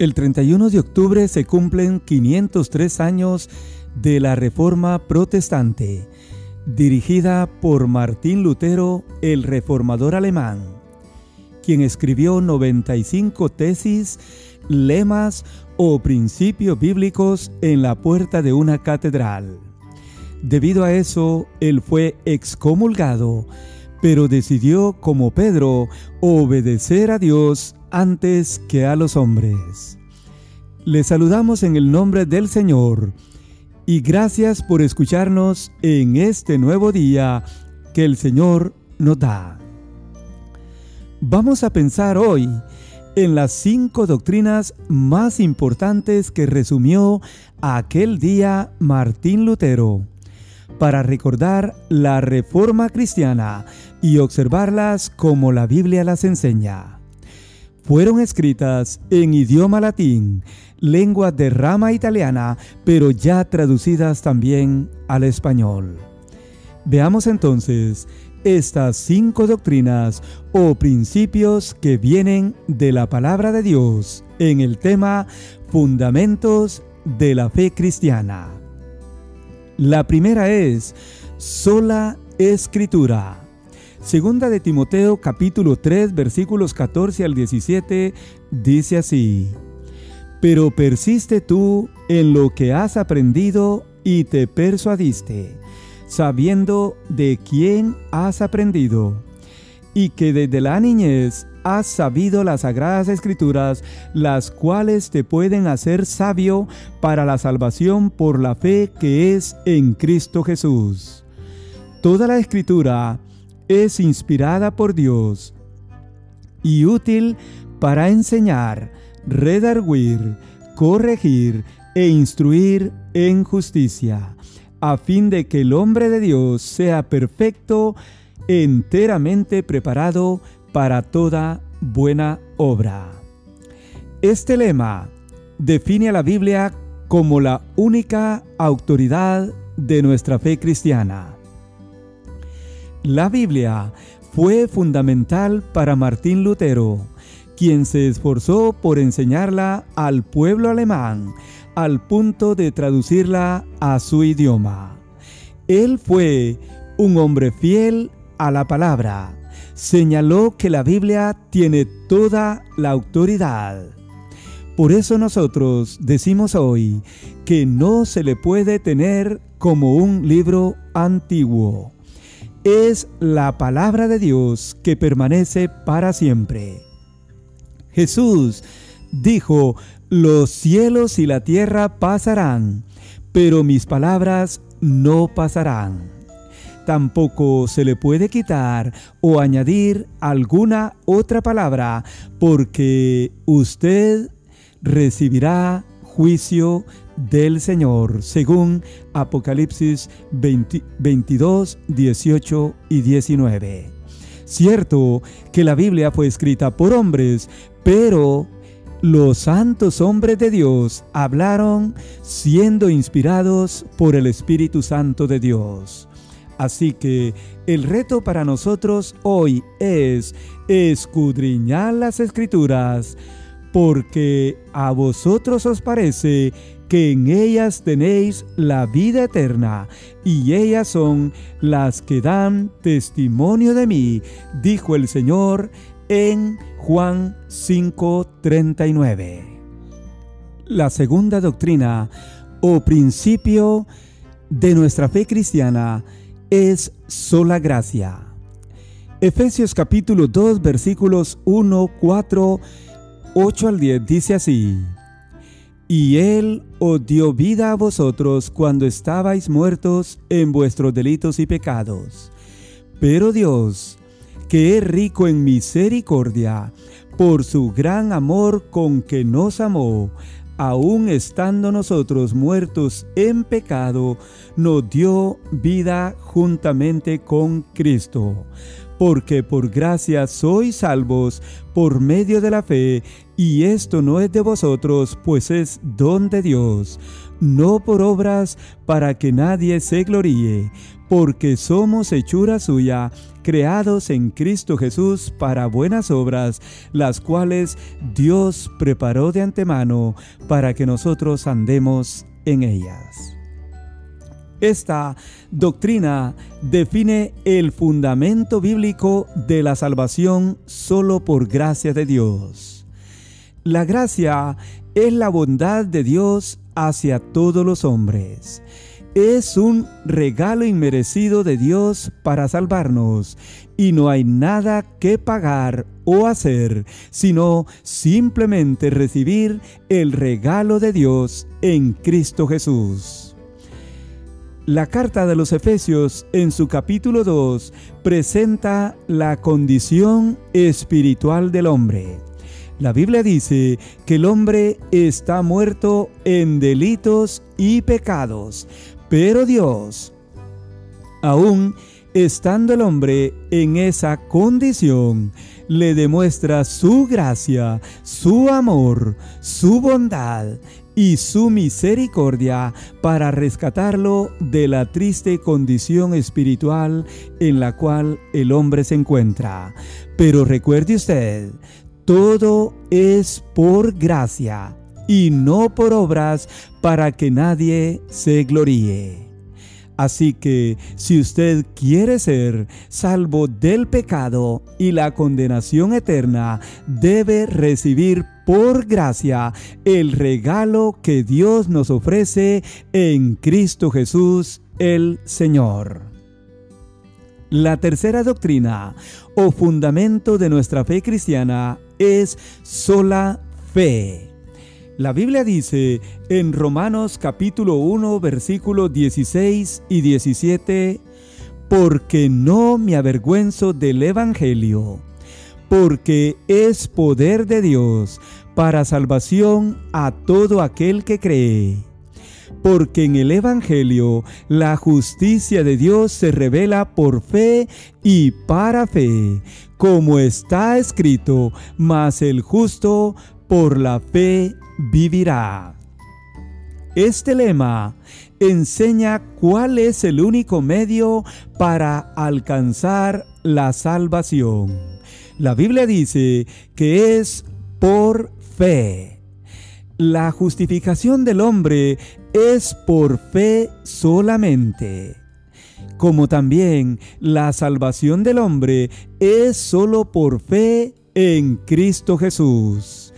El 31 de octubre se cumplen 503 años de la Reforma Protestante, dirigida por Martín Lutero, el reformador alemán, quien escribió 95 tesis, lemas o principios bíblicos en la puerta de una catedral. Debido a eso, él fue excomulgado, pero decidió, como Pedro, obedecer a Dios antes que a los hombres. Les saludamos en el nombre del Señor y gracias por escucharnos en este nuevo día que el Señor nos da. Vamos a pensar hoy en las cinco doctrinas más importantes que resumió aquel día Martín Lutero para recordar la reforma cristiana y observarlas como la Biblia las enseña fueron escritas en idioma latín, lengua de rama italiana, pero ya traducidas también al español. Veamos entonces estas cinco doctrinas o principios que vienen de la palabra de Dios en el tema Fundamentos de la Fe Cristiana. La primera es sola escritura. Segunda de Timoteo capítulo 3 versículos 14 al 17 dice así, Pero persiste tú en lo que has aprendido y te persuadiste, sabiendo de quién has aprendido, y que desde la niñez has sabido las sagradas escrituras, las cuales te pueden hacer sabio para la salvación por la fe que es en Cristo Jesús. Toda la escritura es inspirada por Dios y útil para enseñar, redarguir, corregir e instruir en justicia, a fin de que el hombre de Dios sea perfecto, enteramente preparado para toda buena obra. Este lema define a la Biblia como la única autoridad de nuestra fe cristiana. La Biblia fue fundamental para Martín Lutero, quien se esforzó por enseñarla al pueblo alemán al punto de traducirla a su idioma. Él fue un hombre fiel a la palabra. Señaló que la Biblia tiene toda la autoridad. Por eso nosotros decimos hoy que no se le puede tener como un libro antiguo es la palabra de Dios que permanece para siempre. Jesús dijo, los cielos y la tierra pasarán, pero mis palabras no pasarán. Tampoco se le puede quitar o añadir alguna otra palabra, porque usted recibirá juicio del Señor, según Apocalipsis 22, 18 y 19. Cierto que la Biblia fue escrita por hombres, pero los santos hombres de Dios hablaron siendo inspirados por el Espíritu Santo de Dios. Así que el reto para nosotros hoy es escudriñar las escrituras, porque a vosotros os parece que en ellas tenéis la vida eterna, y ellas son las que dan testimonio de mí, dijo el Señor en Juan 5:39. La segunda doctrina o principio de nuestra fe cristiana es sola gracia. Efesios capítulo 2 versículos 1, 4, 8 al 10 dice así. Y Él os dio vida a vosotros cuando estabais muertos en vuestros delitos y pecados. Pero Dios, que es rico en misericordia, por su gran amor con que nos amó, aun estando nosotros muertos en pecado, nos dio vida juntamente con Cristo porque por gracia sois salvos por medio de la fe, y esto no es de vosotros, pues es don de Dios, no por obras para que nadie se gloríe, porque somos hechura suya, creados en Cristo Jesús para buenas obras, las cuales Dios preparó de antemano para que nosotros andemos en ellas. Esta doctrina define el fundamento bíblico de la salvación solo por gracia de Dios. La gracia es la bondad de Dios hacia todos los hombres. Es un regalo inmerecido de Dios para salvarnos y no hay nada que pagar o hacer, sino simplemente recibir el regalo de Dios en Cristo Jesús. La carta de los Efesios en su capítulo 2 presenta la condición espiritual del hombre. La Biblia dice que el hombre está muerto en delitos y pecados, pero Dios, aún estando el hombre en esa condición, le demuestra su gracia, su amor, su bondad y su misericordia para rescatarlo de la triste condición espiritual en la cual el hombre se encuentra. Pero recuerde usted, todo es por gracia y no por obras para que nadie se gloríe. Así que si usted quiere ser salvo del pecado y la condenación eterna, debe recibir por gracia el regalo que Dios nos ofrece en Cristo Jesús el Señor. La tercera doctrina o fundamento de nuestra fe cristiana es sola fe. La Biblia dice en Romanos capítulo 1 versículos 16 y 17, porque no me avergüenzo del Evangelio, porque es poder de Dios para salvación a todo aquel que cree. Porque en el Evangelio la justicia de Dios se revela por fe y para fe, como está escrito, mas el justo por la fe vivirá. Este lema enseña cuál es el único medio para alcanzar la salvación. La Biblia dice que es por fe. La justificación del hombre es por fe solamente. Como también la salvación del hombre es solo por fe en Cristo Jesús.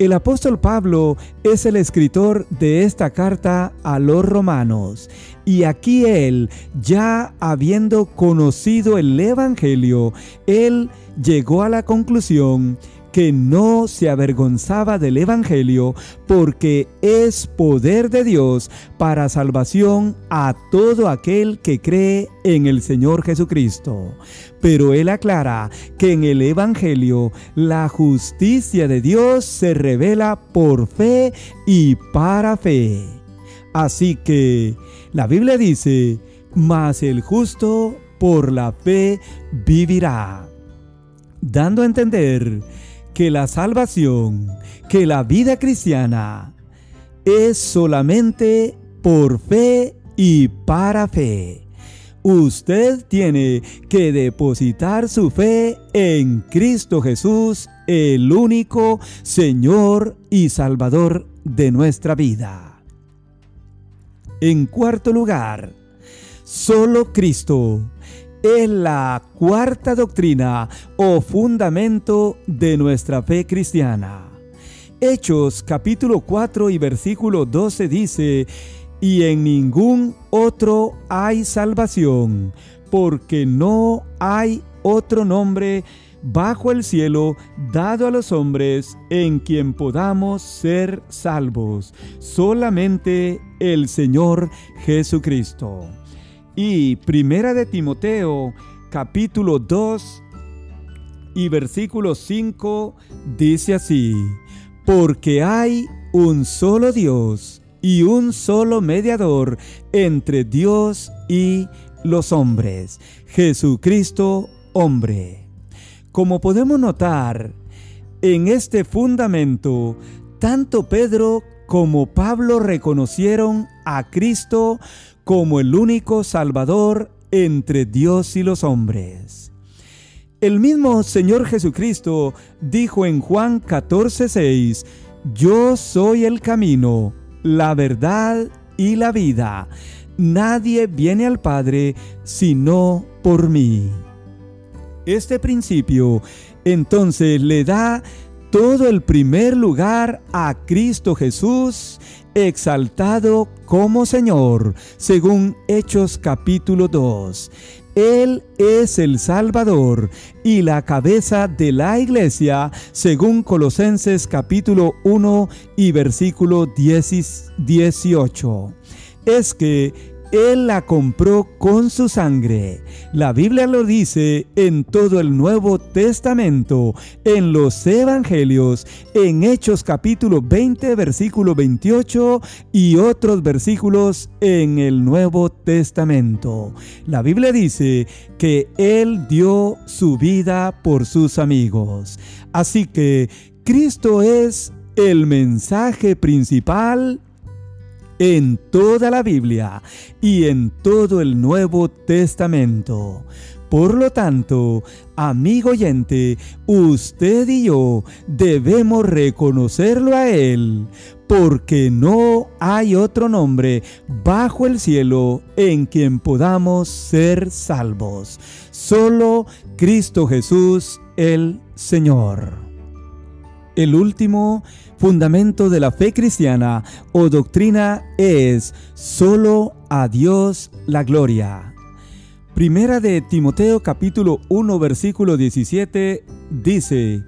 El apóstol Pablo es el escritor de esta carta a los romanos y aquí él, ya habiendo conocido el Evangelio, él llegó a la conclusión que no se avergonzaba del Evangelio porque es poder de Dios para salvación a todo aquel que cree en el Señor Jesucristo. Pero él aclara que en el Evangelio la justicia de Dios se revela por fe y para fe. Así que la Biblia dice, mas el justo por la fe vivirá, dando a entender que la salvación, que la vida cristiana es solamente por fe y para fe. Usted tiene que depositar su fe en Cristo Jesús, el único Señor y Salvador de nuestra vida. En cuarto lugar, solo Cristo es la cuarta doctrina o fundamento de nuestra fe cristiana. Hechos capítulo 4 y versículo 12 dice, y en ningún otro hay salvación, porque no hay otro nombre bajo el cielo dado a los hombres en quien podamos ser salvos, solamente el Señor Jesucristo. Y Primera de Timoteo, capítulo 2 y versículo 5 dice así, porque hay un solo Dios y un solo mediador entre Dios y los hombres, Jesucristo hombre. Como podemos notar, en este fundamento, tanto Pedro como Pablo reconocieron a Cristo como el único Salvador entre Dios y los hombres. El mismo Señor Jesucristo dijo en Juan 14:6, Yo soy el camino, la verdad y la vida. Nadie viene al Padre sino por mí. Este principio entonces le da todo el primer lugar a Cristo Jesús, exaltado como Señor, según Hechos capítulo 2. Él es el Salvador y la cabeza de la iglesia, según Colosenses capítulo 1 y versículo 18. Es que él la compró con su sangre. La Biblia lo dice en todo el Nuevo Testamento, en los Evangelios, en Hechos capítulo 20, versículo 28 y otros versículos en el Nuevo Testamento. La Biblia dice que Él dio su vida por sus amigos. Así que Cristo es el mensaje principal en toda la Biblia y en todo el Nuevo Testamento. Por lo tanto, amigo oyente, usted y yo debemos reconocerlo a Él, porque no hay otro nombre bajo el cielo en quien podamos ser salvos. Solo Cristo Jesús el Señor. El último fundamento de la fe cristiana o doctrina es solo a Dios la gloria. Primera de Timoteo capítulo 1 versículo 17 dice,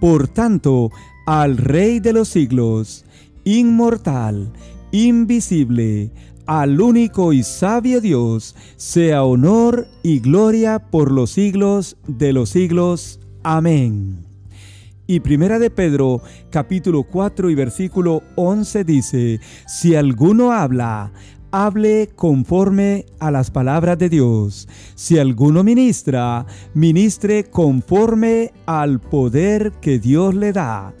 Por tanto, al Rey de los siglos, inmortal, invisible, al único y sabio Dios, sea honor y gloria por los siglos de los siglos. Amén. Y Primera de Pedro, capítulo 4 y versículo 11 dice, si alguno habla, hable conforme a las palabras de Dios. Si alguno ministra, ministre conforme al poder que Dios le da,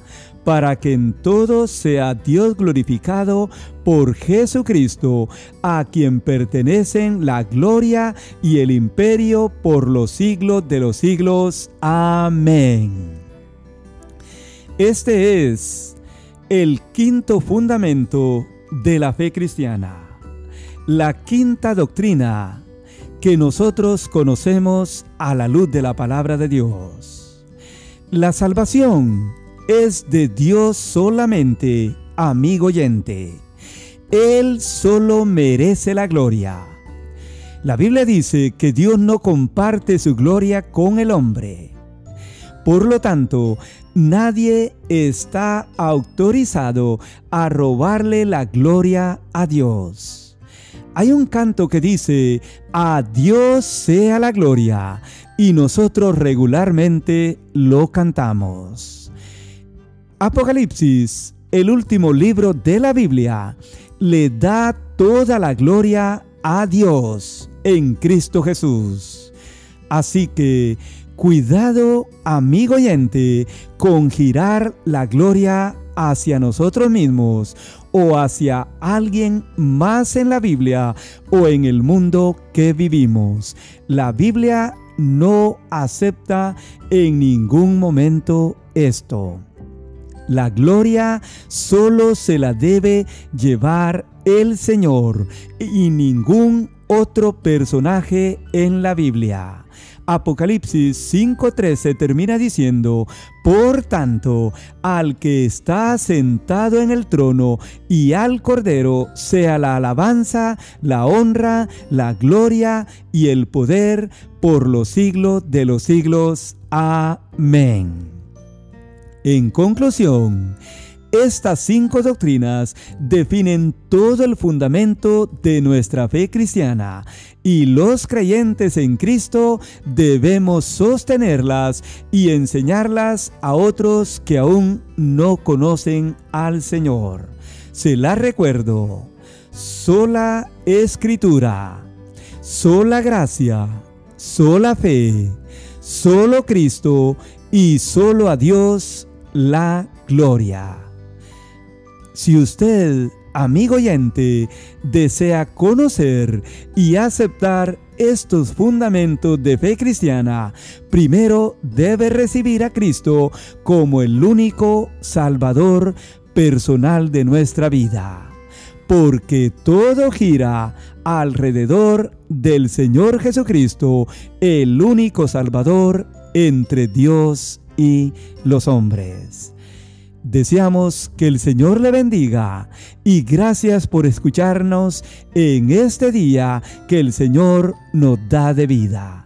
para que en todo sea Dios glorificado por Jesucristo, a quien pertenecen la gloria y el imperio por los siglos de los siglos. Amén. Este es el quinto fundamento de la fe cristiana, la quinta doctrina que nosotros conocemos a la luz de la palabra de Dios. La salvación es de Dios solamente, amigo oyente. Él solo merece la gloria. La Biblia dice que Dios no comparte su gloria con el hombre. Por lo tanto, nadie está autorizado a robarle la gloria a Dios. Hay un canto que dice, a Dios sea la gloria, y nosotros regularmente lo cantamos. Apocalipsis, el último libro de la Biblia, le da toda la gloria a Dios en Cristo Jesús. Así que Cuidado, amigo oyente, con girar la gloria hacia nosotros mismos o hacia alguien más en la Biblia o en el mundo que vivimos. La Biblia no acepta en ningún momento esto. La gloria solo se la debe llevar el Señor y ningún otro personaje en la Biblia. Apocalipsis 5:13 termina diciendo, Por tanto, al que está sentado en el trono y al Cordero sea la alabanza, la honra, la gloria y el poder por los siglos de los siglos. Amén. En conclusión, estas cinco doctrinas definen todo el fundamento de nuestra fe cristiana y los creyentes en Cristo debemos sostenerlas y enseñarlas a otros que aún no conocen al Señor. Se la recuerdo. Sola escritura, sola gracia, sola fe, solo Cristo y solo a Dios la gloria. Si usted, amigo oyente, desea conocer y aceptar estos fundamentos de fe cristiana, primero debe recibir a Cristo como el único Salvador personal de nuestra vida. Porque todo gira alrededor del Señor Jesucristo, el único Salvador entre Dios y los hombres. Deseamos que el Señor le bendiga y gracias por escucharnos en este día que el Señor nos da de vida.